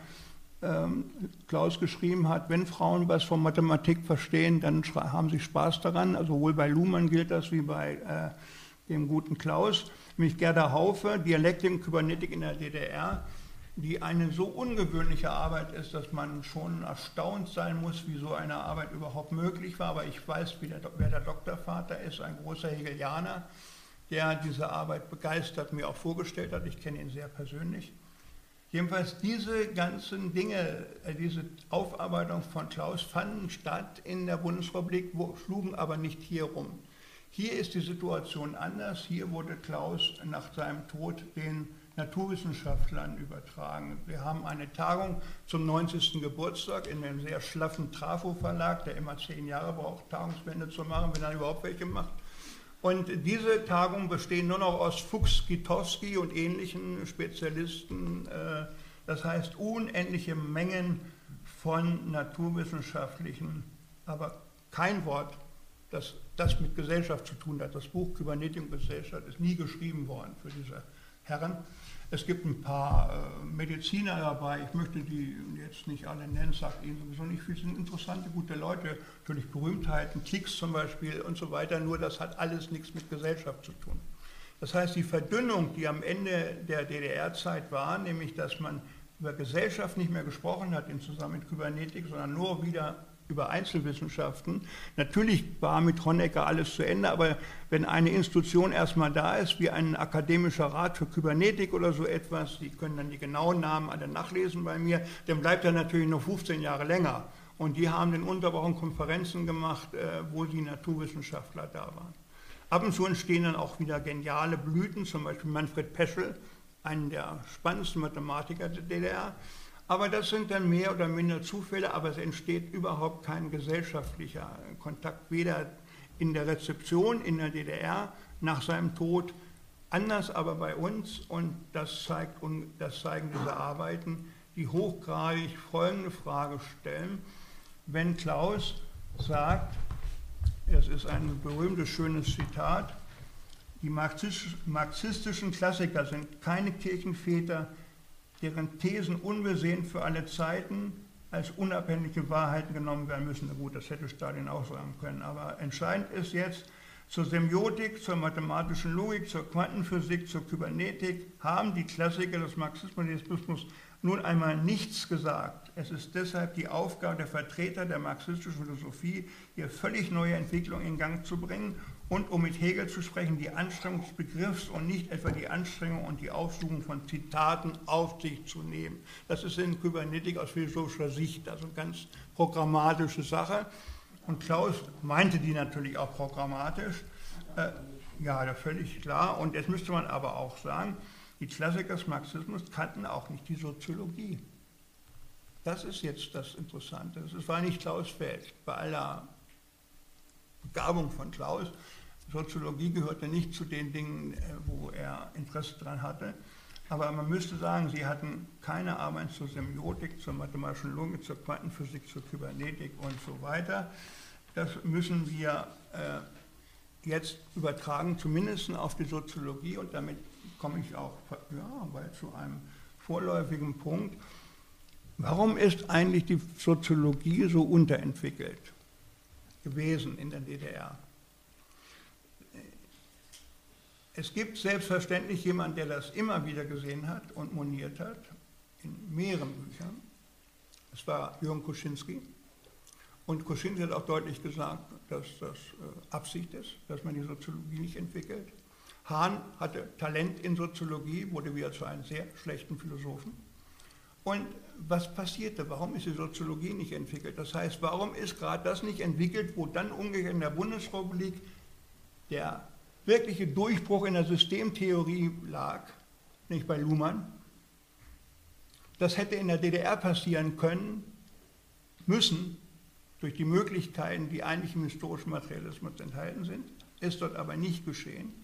ähm, Klaus geschrieben hat. Wenn Frauen was von Mathematik verstehen, dann haben sie Spaß daran. Also sowohl bei Luhmann gilt das wie bei äh, dem guten Klaus. Nämlich Gerda Haufe, Dialektik und Kybernetik in der DDR, die eine so ungewöhnliche Arbeit ist, dass man schon erstaunt sein muss, wie so eine Arbeit überhaupt möglich war. Aber ich weiß, der, wer der Doktorvater ist, ein großer Hegelianer der diese Arbeit begeistert mir auch vorgestellt hat. Ich kenne ihn sehr persönlich. Jedenfalls diese ganzen Dinge, äh, diese Aufarbeitung von Klaus fanden statt in der Bundesrepublik, schlugen aber nicht hier rum. Hier ist die Situation anders. Hier wurde Klaus nach seinem Tod den Naturwissenschaftlern übertragen. Wir haben eine Tagung zum 90. Geburtstag in einem sehr schlaffen Trafo-Verlag, der immer zehn Jahre braucht, Tagungswände zu machen, wenn er überhaupt welche macht. Und diese Tagungen bestehen nur noch aus Fuchs, Gitowski und ähnlichen Spezialisten. Äh, das heißt unendliche Mengen von naturwissenschaftlichen, aber kein Wort, das das mit Gesellschaft zu tun hat. Das Buch Kybernetik und Gesellschaft ist nie geschrieben worden für diese Herren. Es gibt ein paar äh, Mediziner dabei, ich möchte die jetzt nicht alle nennen, sagt Ihnen sowieso nicht viel, sind interessante, gute Leute, natürlich Berühmtheiten, Klicks zum Beispiel und so weiter, nur das hat alles nichts mit Gesellschaft zu tun. Das heißt, die Verdünnung, die am Ende der DDR-Zeit war, nämlich dass man über Gesellschaft nicht mehr gesprochen hat im Zusammenhang mit Kybernetik, sondern nur wieder über Einzelwissenschaften. Natürlich war mit Honecker alles zu Ende, aber wenn eine Institution erstmal da ist, wie ein akademischer Rat für Kybernetik oder so etwas, die können dann die genauen Namen alle nachlesen bei mir, dann bleibt er natürlich noch 15 Jahre länger. Und die haben in Unterwochen Konferenzen gemacht, äh, wo die Naturwissenschaftler da waren. Ab und zu entstehen dann auch wieder geniale Blüten, zum Beispiel Manfred Peschel, einen der spannendsten Mathematiker der DDR, aber das sind dann mehr oder minder Zufälle, aber es entsteht überhaupt kein gesellschaftlicher Kontakt, weder in der Rezeption in der DDR nach seinem Tod, anders aber bei uns, und das, zeigt, das zeigen diese Arbeiten, die hochgradig folgende Frage stellen. Wenn Klaus sagt, es ist ein berühmtes, schönes Zitat, die marxistischen Klassiker sind keine Kirchenväter, deren Thesen unbesehen für alle Zeiten als unabhängige Wahrheiten genommen werden müssen. Na gut, das hätte Stalin auch sagen können, aber entscheidend ist jetzt, zur Semiotik, zur mathematischen Logik, zur Quantenphysik, zur Kybernetik haben die Klassiker des Marxismus nun einmal nichts gesagt. Es ist deshalb die Aufgabe der Vertreter der marxistischen Philosophie, hier völlig neue Entwicklungen in Gang zu bringen und um mit Hegel zu sprechen, die Anstrengung des Begriffs und nicht etwa die Anstrengung und die Aufsuchung von Zitaten auf sich zu nehmen. Das ist in Kybernetik aus philosophischer Sicht also eine ganz programmatische Sache. Und Klaus meinte die natürlich auch programmatisch. Äh, ja, völlig klar. Und jetzt müsste man aber auch sagen, die Klassiker des Marxismus kannten auch nicht die Soziologie. Das ist jetzt das Interessante. Es war nicht Klaus Feld. Bei aller Begabung von Klaus Soziologie gehörte nicht zu den Dingen, äh, wo er Interesse daran hatte. aber man müsste sagen, sie hatten keine Arbeit zur Semiotik, zur mathematischen Logik, zur Quantenphysik, zur Kybernetik und so weiter. Das müssen wir äh, jetzt übertragen, zumindest auf die Soziologie und damit komme ich auch ja, bald zu einem vorläufigen Punkt. Warum ist eigentlich die Soziologie so unterentwickelt gewesen in der DDR? Es gibt selbstverständlich jemanden, der das immer wieder gesehen hat und moniert hat, in mehreren Büchern. Es war Jürgen Kuschinski. Und Kuschinski hat auch deutlich gesagt, dass das äh, Absicht ist, dass man die Soziologie nicht entwickelt. Hahn hatte Talent in Soziologie, wurde wieder zu einem sehr schlechten Philosophen. Und was passierte? Warum ist die Soziologie nicht entwickelt? Das heißt, warum ist gerade das nicht entwickelt, wo dann umgekehrt in der Bundesrepublik der wirkliche Durchbruch in der Systemtheorie lag, nicht bei Luhmann. Das hätte in der DDR passieren können, müssen, durch die Möglichkeiten, die eigentlich im historischen Materialismus enthalten sind, ist dort aber nicht geschehen.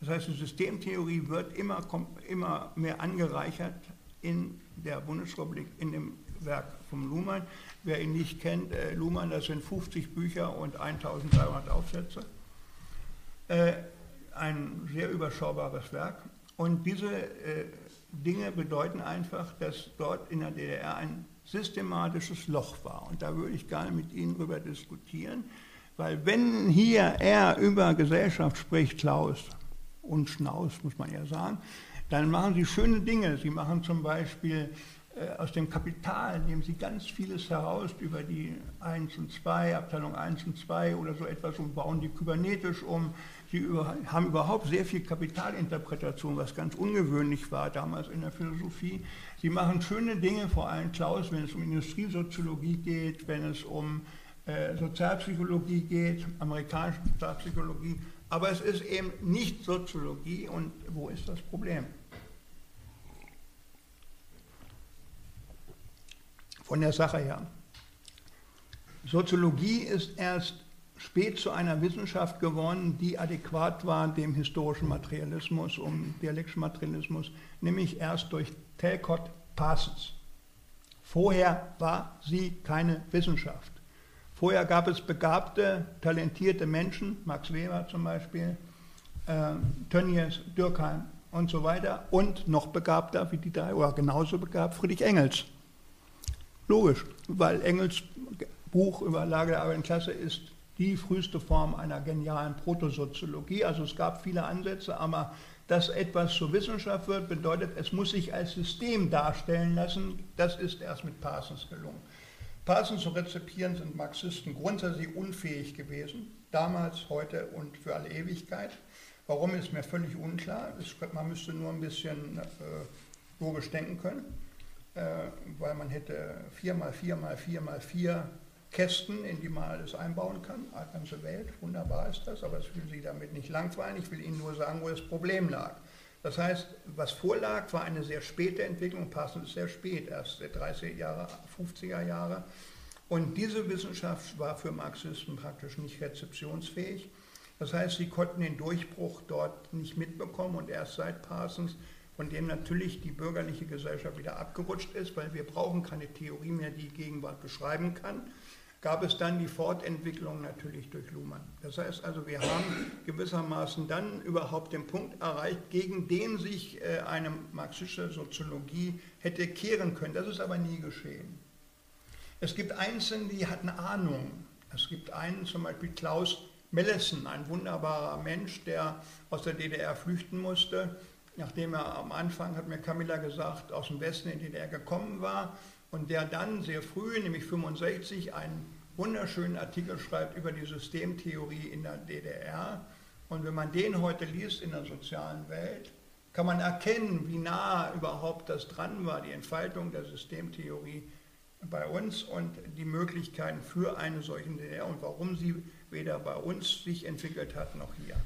Das heißt, die Systemtheorie wird immer, immer mehr angereichert in der Bundesrepublik, in dem Werk von Luhmann. Wer ihn nicht kennt, äh, Luhmann, das sind 50 Bücher und 1300 Aufsätze. Ein sehr überschaubares Werk. Und diese äh, Dinge bedeuten einfach, dass dort in der DDR ein systematisches Loch war. Und da würde ich gerne mit Ihnen darüber diskutieren, weil wenn hier er über Gesellschaft spricht, Klaus und Schnaus, muss man ja sagen, dann machen sie schöne Dinge. Sie machen zum Beispiel äh, aus dem Kapital, nehmen sie ganz vieles heraus über die 1 und 2, Abteilung 1 und 2 oder so etwas und bauen die kybernetisch um. Sie über, haben überhaupt sehr viel Kapitalinterpretation, was ganz ungewöhnlich war damals in der Philosophie. Sie machen schöne Dinge, vor allem Klaus, wenn es um Industriesoziologie geht, wenn es um äh, Sozialpsychologie geht, amerikanische Sozialpsychologie. Aber es ist eben nicht Soziologie und wo ist das Problem? Von der Sache her. Soziologie ist erst spät zu einer Wissenschaft geworden, die adäquat war dem historischen Materialismus und dialektischen Materialismus, nämlich erst durch Talcott Parsons. Vorher war sie keine Wissenschaft. Vorher gab es begabte, talentierte Menschen, Max Weber zum Beispiel, äh, Tönnies, Dürkheim und so weiter, und noch begabter wie die drei, oder genauso begabt, Friedrich Engels. Logisch, weil Engels Buch über Lage der Arbeiterklasse ist die früheste Form einer genialen Protosoziologie. Also es gab viele Ansätze, aber dass etwas zur Wissenschaft wird, bedeutet, es muss sich als System darstellen lassen. Das ist erst mit Parsons gelungen. Parsons zu rezipieren sind Marxisten grundsätzlich unfähig gewesen, damals, heute und für alle Ewigkeit. Warum ist mir völlig unklar. Man müsste nur ein bisschen äh, logisch denken können, äh, weil man hätte 4 mal 4 mal 4 mal 4 Kästen, in die man alles einbauen kann. Die ganze Welt, wunderbar ist das, aber ich will Sie damit nicht langweilen. Ich will Ihnen nur sagen, wo das Problem lag. Das heißt, was vorlag, war eine sehr späte Entwicklung, passend ist sehr spät, erst der 30er Jahre, 50er Jahre. Und diese Wissenschaft war für Marxisten praktisch nicht rezeptionsfähig. Das heißt, sie konnten den Durchbruch dort nicht mitbekommen und erst seit Parsons, von dem natürlich die bürgerliche Gesellschaft wieder abgerutscht ist, weil wir brauchen keine Theorie mehr, die Gegenwart beschreiben kann, gab es dann die Fortentwicklung natürlich durch Luhmann. Das heißt also, wir haben gewissermaßen dann überhaupt den Punkt erreicht, gegen den sich äh, eine marxistische Soziologie hätte kehren können. Das ist aber nie geschehen. Es gibt Einzelne, die hatten Ahnung. Es gibt einen, zum Beispiel Klaus Mellessen, ein wunderbarer Mensch, der aus der DDR flüchten musste, nachdem er am Anfang, hat mir Camilla gesagt, aus dem Westen in die DDR gekommen war und der dann sehr früh, nämlich 65, einen wunderschönen Artikel schreibt über die Systemtheorie in der DDR. Und wenn man den heute liest in der sozialen Welt, kann man erkennen, wie nah überhaupt das dran war, die Entfaltung der Systemtheorie bei uns und die Möglichkeiten für eine solche DDR und warum sie weder bei uns sich entwickelt hat noch hier.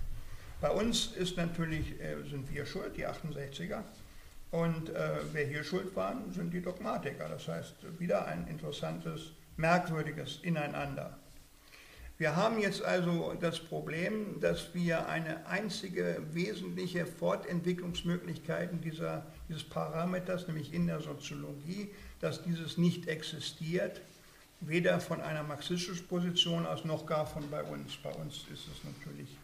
Bei uns ist natürlich, äh, sind wir schuld, die 68er, und äh, wer hier schuld waren, sind die Dogmatiker. Das heißt, wieder ein interessantes, merkwürdiges Ineinander. Wir haben jetzt also das Problem, dass wir eine einzige wesentliche Fortentwicklungsmöglichkeit dieser, dieses Parameters, nämlich in der Soziologie, dass dieses nicht existiert, weder von einer marxistischen Position aus noch gar von bei uns. Bei uns ist es natürlich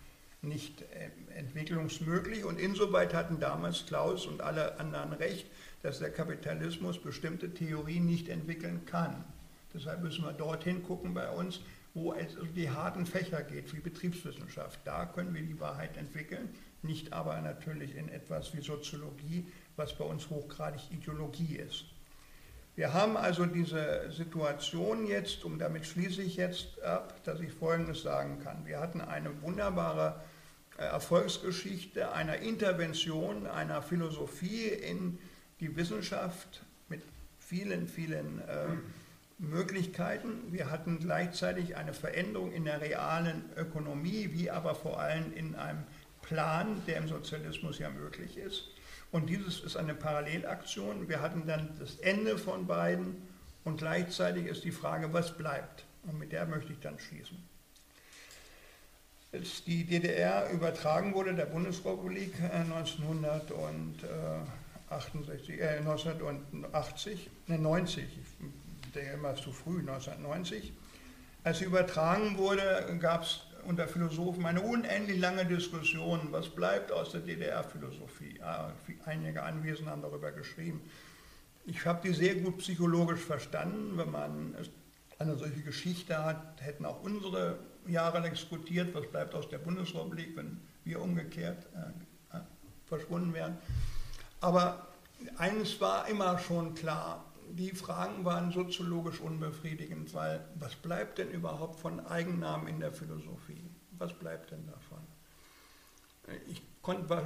nicht äh, entwicklungsmöglich und insoweit hatten damals Klaus und alle anderen recht, dass der Kapitalismus bestimmte Theorien nicht entwickeln kann. Deshalb müssen wir dorthin gucken bei uns, wo es um die harten Fächer geht, wie Betriebswissenschaft. Da können wir die Wahrheit entwickeln, nicht aber natürlich in etwas wie Soziologie, was bei uns hochgradig Ideologie ist. Wir haben also diese Situation jetzt, und damit schließe ich jetzt ab, dass ich Folgendes sagen kann. Wir hatten eine wunderbare äh, Erfolgsgeschichte einer Intervention einer Philosophie in die Wissenschaft mit vielen, vielen äh, Möglichkeiten. Wir hatten gleichzeitig eine Veränderung in der realen Ökonomie, wie aber vor allem in einem Plan, der im Sozialismus ja möglich ist. Und dieses ist eine Parallelaktion. Wir hatten dann das Ende von beiden und gleichzeitig ist die Frage, was bleibt. Und mit der möchte ich dann schließen. Als die DDR übertragen wurde, der Bundesrepublik 1968, äh, 1980, äh, 90, ich denke immer zu früh, 1990, als sie übertragen wurde, gab es unter Philosophen eine unendlich lange Diskussion, was bleibt aus der DDR-Philosophie. Einige Anwesende haben darüber geschrieben. Ich habe die sehr gut psychologisch verstanden. Wenn man eine solche Geschichte hat, hätten auch unsere Jahre diskutiert, was bleibt aus der Bundesrepublik, wenn wir umgekehrt äh, äh verschwunden wären. Aber eines war immer schon klar, die Fragen waren soziologisch unbefriedigend, weil was bleibt denn überhaupt von Eigennamen in der Philosophie? Was bleibt denn davon? Ich konnte, war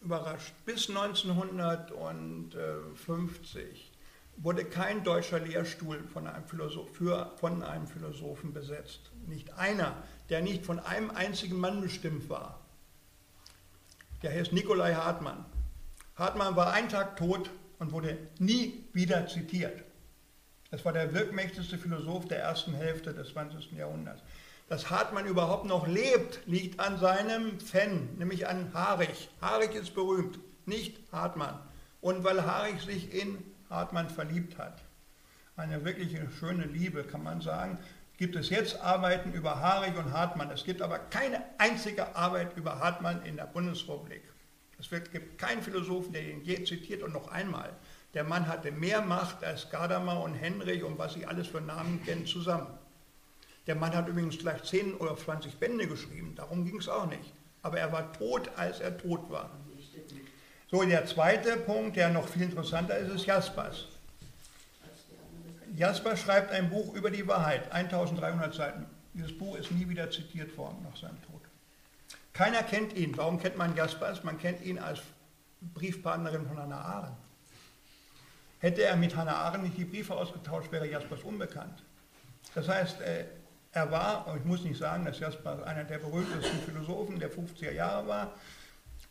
überrascht, bis 1950 wurde kein deutscher Lehrstuhl von einem, für, von einem Philosophen besetzt. Nicht einer, der nicht von einem einzigen Mann bestimmt war. Der heißt Nikolai Hartmann. Hartmann war einen Tag tot und wurde nie wieder zitiert. Das war der wirkmächtigste Philosoph der ersten Hälfte des 20. Jahrhunderts. Dass Hartmann überhaupt noch lebt, liegt an seinem Fan, nämlich an Harich. Harich ist berühmt, nicht Hartmann. Und weil Harich sich in Hartmann verliebt hat, eine wirklich schöne Liebe, kann man sagen, gibt es jetzt Arbeiten über Harich und Hartmann. Es gibt aber keine einzige Arbeit über Hartmann in der Bundesrepublik. Es gibt keinen Philosophen, der ihn je zitiert und noch einmal. Der Mann hatte mehr Macht als Gadamer und Henrich und was sie alles für Namen kennen zusammen. Der Mann hat übrigens gleich 10 oder 20 Bände geschrieben, darum ging es auch nicht. Aber er war tot, als er tot war. So, der zweite Punkt, der noch viel interessanter ist, ist Jaspers. Jaspers schreibt ein Buch über die Wahrheit, 1300 Seiten. Dieses Buch ist nie wieder zitiert worden nach seinem Tod. Keiner kennt ihn. Warum kennt man Jaspers? Man kennt ihn als Briefpartnerin von Hannah Arendt. Hätte er mit Hannah Arendt nicht die Briefe ausgetauscht, wäre Jaspers unbekannt. Das heißt, äh, er war, und ich muss nicht sagen, dass Jaspers einer der berühmtesten Philosophen der 50er Jahre war,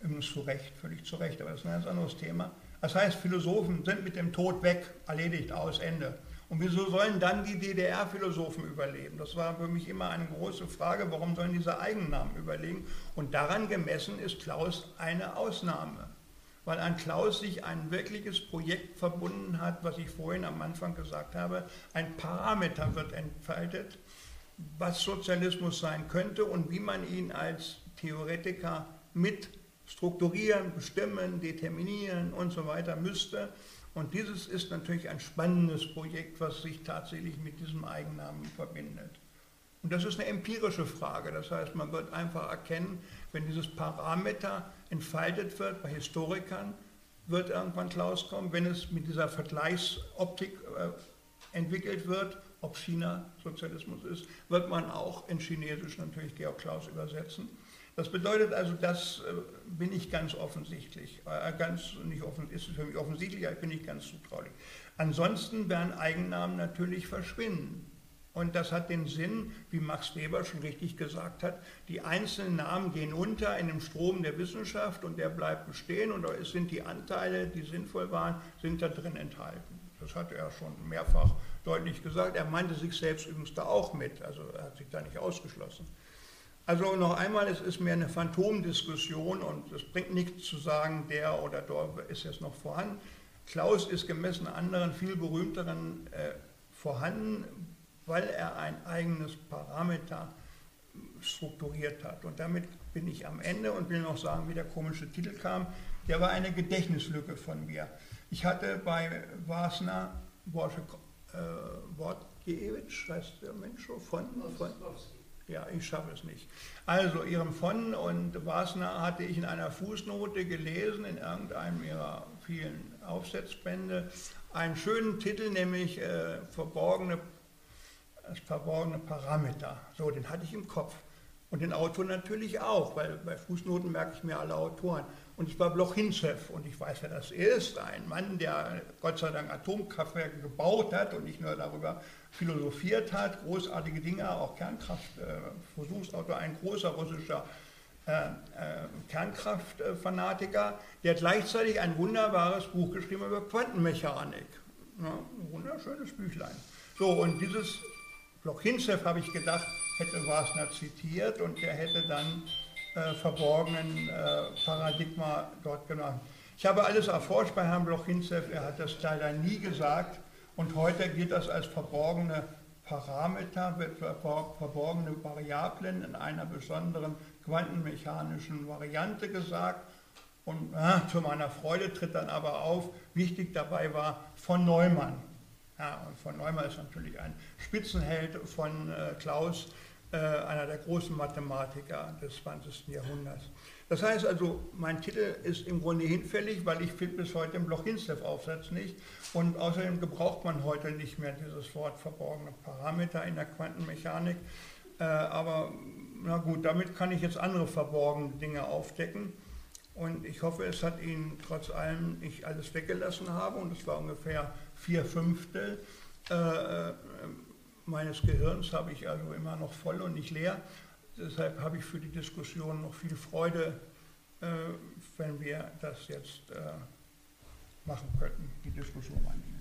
übrigens zu Recht, völlig zu Recht, aber das ist ein ganz anderes Thema. Das heißt, Philosophen sind mit dem Tod weg, erledigt, aus, Ende. Und wieso sollen dann die DDR-Philosophen überleben? Das war für mich immer eine große Frage, warum sollen diese Eigennamen überlegen? Und daran gemessen ist Klaus eine Ausnahme, weil an Klaus sich ein wirkliches Projekt verbunden hat, was ich vorhin am Anfang gesagt habe. Ein Parameter wird entfaltet, was Sozialismus sein könnte und wie man ihn als Theoretiker mit strukturieren, bestimmen, determinieren und so weiter müsste. Und dieses ist natürlich ein spannendes Projekt, was sich tatsächlich mit diesem Eigennamen verbindet. Und das ist eine empirische Frage. Das heißt, man wird einfach erkennen, wenn dieses Parameter entfaltet wird bei Historikern, wird irgendwann Klaus kommen. Wenn es mit dieser Vergleichsoptik äh, entwickelt wird, ob China Sozialismus ist, wird man auch in Chinesisch natürlich Georg Klaus übersetzen. Das bedeutet also, das äh, bin ich ganz offensichtlich, äh, ganz nicht offen, ist für mich offensichtlich, ich bin nicht ganz zutraulich. Ansonsten werden Eigennamen natürlich verschwinden. Und das hat den Sinn, wie Max Weber schon richtig gesagt hat, die einzelnen Namen gehen unter in dem Strom der Wissenschaft und der bleibt bestehen und es sind die Anteile, die sinnvoll waren, sind da drin enthalten. Das hat er schon mehrfach deutlich gesagt. Er meinte sich selbst übrigens da auch mit, also er hat sich da nicht ausgeschlossen. Also noch einmal, es ist mehr eine Phantomdiskussion und es bringt nichts zu sagen, der oder dort ist jetzt noch vorhanden. Klaus ist gemessen anderen, viel berühmteren äh, vorhanden, weil er ein eigenes Parameter strukturiert hat. Und damit bin ich am Ende und will noch sagen, wie der komische Titel kam. Der war eine Gedächtnislücke von mir. Ich hatte bei Wasner, äh, Wortkiewicz, heißt der Mensch von, von, ja, ich schaffe es nicht. Also Ihrem von und Wasner hatte ich in einer Fußnote gelesen, in irgendeinem ihrer vielen Aufsetzbände, einen schönen Titel, nämlich äh, verborgene, das verborgene Parameter. So, den hatte ich im Kopf. Und den Autor natürlich auch, weil bei Fußnoten merke ich mir alle Autoren. Und es war Bloch-Hinzew und ich weiß, wer das ist, ein Mann, der Gott sei Dank Atomkraftwerke gebaut hat und nicht nur darüber philosophiert hat, großartige Dinge, auch Kernkraftversuchsautor, äh, ein großer russischer äh, äh, Kernkraftfanatiker, der gleichzeitig ein wunderbares Buch geschrieben über Quantenmechanik. Ja, ein wunderschönes Büchlein. So, und dieses Bloch-Hinzew, habe ich gedacht, hätte Wasner zitiert und der hätte dann äh, verborgenen äh, Paradigma dort genannt. Ich habe alles erforscht bei Herrn Bloch-Hinzew, er hat das leider nie gesagt und heute gilt das als verborgene Parameter, verborgene Variablen in einer besonderen quantenmechanischen Variante gesagt. Und äh, zu meiner Freude tritt dann aber auf, wichtig dabei war von Neumann. Ja, und von Neumann ist natürlich ein Spitzenheld von äh, Klaus, äh, einer der großen Mathematiker des 20. Jahrhunderts. Das heißt also, mein Titel ist im Grunde hinfällig, weil ich finde bis heute im Bloch-Hinzlev-Aufsatz nicht. Und außerdem gebraucht man heute nicht mehr dieses Wort verborgene Parameter in der Quantenmechanik. Äh, aber na gut, damit kann ich jetzt andere verborgene Dinge aufdecken. Und ich hoffe, es hat Ihnen trotz allem ich alles weggelassen habe, und es war ungefähr vier Fünftel, äh, meines Gehirns habe ich also immer noch voll und nicht leer. Deshalb habe ich für die Diskussion noch viel Freude, äh, wenn wir das jetzt äh, machen könnten, die Diskussion annehmen.